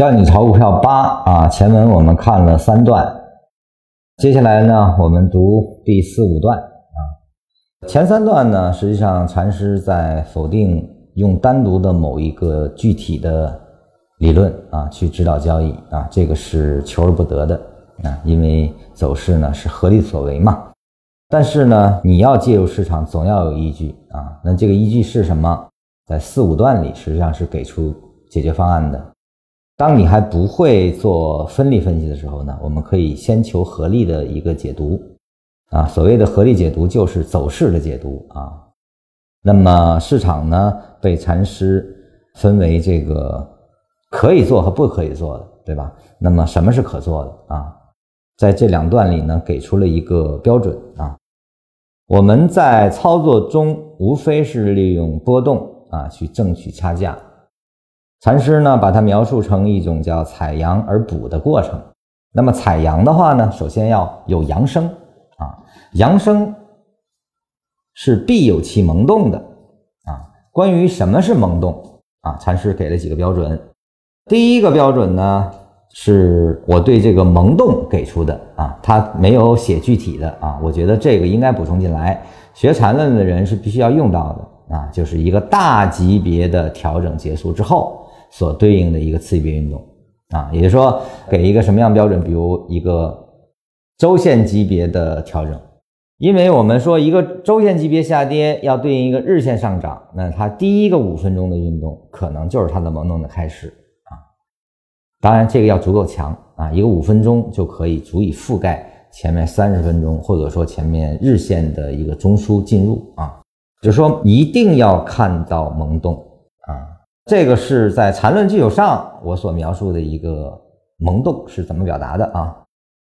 教你炒股票八啊，前文我们看了三段，接下来呢，我们读第四五段啊。前三段呢，实际上禅师在否定用单独的某一个具体的理论啊去指导交易啊，这个是求而不得的啊，因为走势呢是合力所为嘛。但是呢，你要介入市场，总要有依据啊。那这个依据是什么？在四五段里，实际上是给出解决方案的。当你还不会做分力分析的时候呢，我们可以先求合力的一个解读，啊，所谓的合力解读就是走势的解读啊。那么市场呢被禅师分为这个可以做和不可以做的，对吧？那么什么是可做的啊？在这两段里呢，给出了一个标准啊。我们在操作中无非是利用波动啊去挣取差价。禅师呢，把它描述成一种叫采阳而补的过程。那么采阳的话呢，首先要有阳生啊，阳生是必有其萌动的啊。关于什么是萌动啊，禅师给了几个标准。第一个标准呢，是我对这个萌动给出的啊，他没有写具体的啊，我觉得这个应该补充进来。学禅论的人是必须要用到的啊，就是一个大级别的调整结束之后。所对应的一个次级别运动啊，也就是说，给一个什么样标准？比如一个周线级别的调整，因为我们说一个周线级别下跌要对应一个日线上涨，那它第一个五分钟的运动可能就是它的萌动的开始啊。当然，这个要足够强啊，一个五分钟就可以足以覆盖前面三十分钟，或者说前面日线的一个中枢进入啊，就是说一定要看到萌动啊。这个是在缠论基础上我所描述的一个萌动是怎么表达的啊？